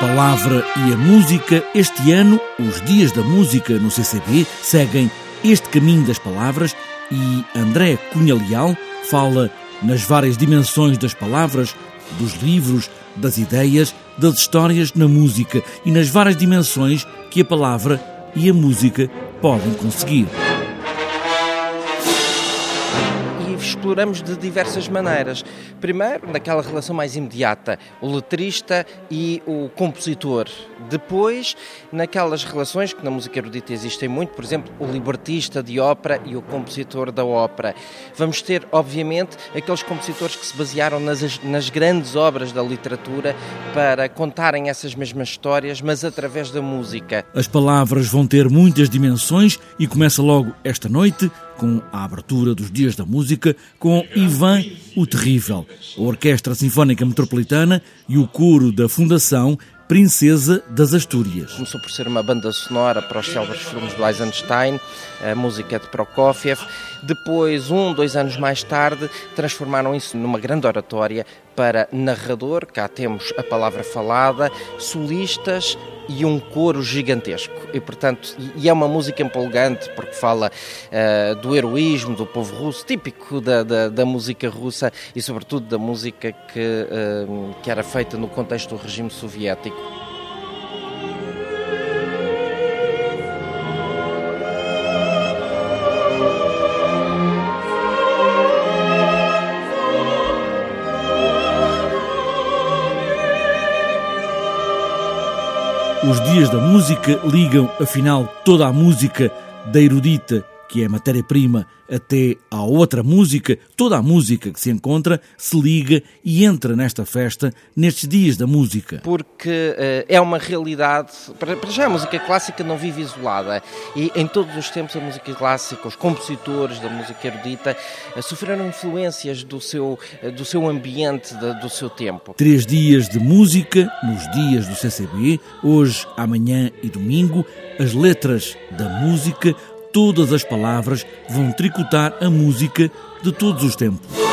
palavra e a música. Este ano, os Dias da Música no CCB seguem este caminho das palavras e André Cunha Leal fala nas várias dimensões das palavras, dos livros, das ideias, das histórias na música e nas várias dimensões que a palavra e a música podem conseguir. Exploramos de diversas maneiras. Primeiro, naquela relação mais imediata, o letrista e o compositor. Depois, naquelas relações que na música erudita existem muito, por exemplo, o libertista de ópera e o compositor da ópera. Vamos ter, obviamente, aqueles compositores que se basearam nas, nas grandes obras da literatura para contarem essas mesmas histórias, mas através da música. As palavras vão ter muitas dimensões e começa logo esta noite com a abertura dos Dias da Música com Ivan o Terrível, a Orquestra Sinfónica Metropolitana e o coro da Fundação Princesa das Astúrias. Começou por ser uma banda sonora para os célebres filmes de Eisenstein, a música de Prokofiev. Depois, um, dois anos mais tarde, transformaram isso numa grande oratória para narrador, cá temos a palavra falada, solistas, e um coro gigantesco. E, portanto, e é uma música empolgante porque fala uh, do heroísmo do povo russo, típico da, da, da, música russa e, sobretudo, da música que, uh, que era feita no contexto do regime soviético. Os dias da música ligam, afinal, toda a música da erudita que é matéria-prima, até à outra música, toda a música que se encontra se liga e entra nesta festa, nestes dias da música. Porque uh, é uma realidade, para, para, já a música clássica não vive isolada e em todos os tempos a música clássica, os compositores da música erudita uh, sofreram influências do seu, uh, do seu ambiente, de, do seu tempo. Três dias de música nos dias do CCB, hoje, amanhã e domingo, as letras da música todas as palavras vão tricotar a música de todos os tempos.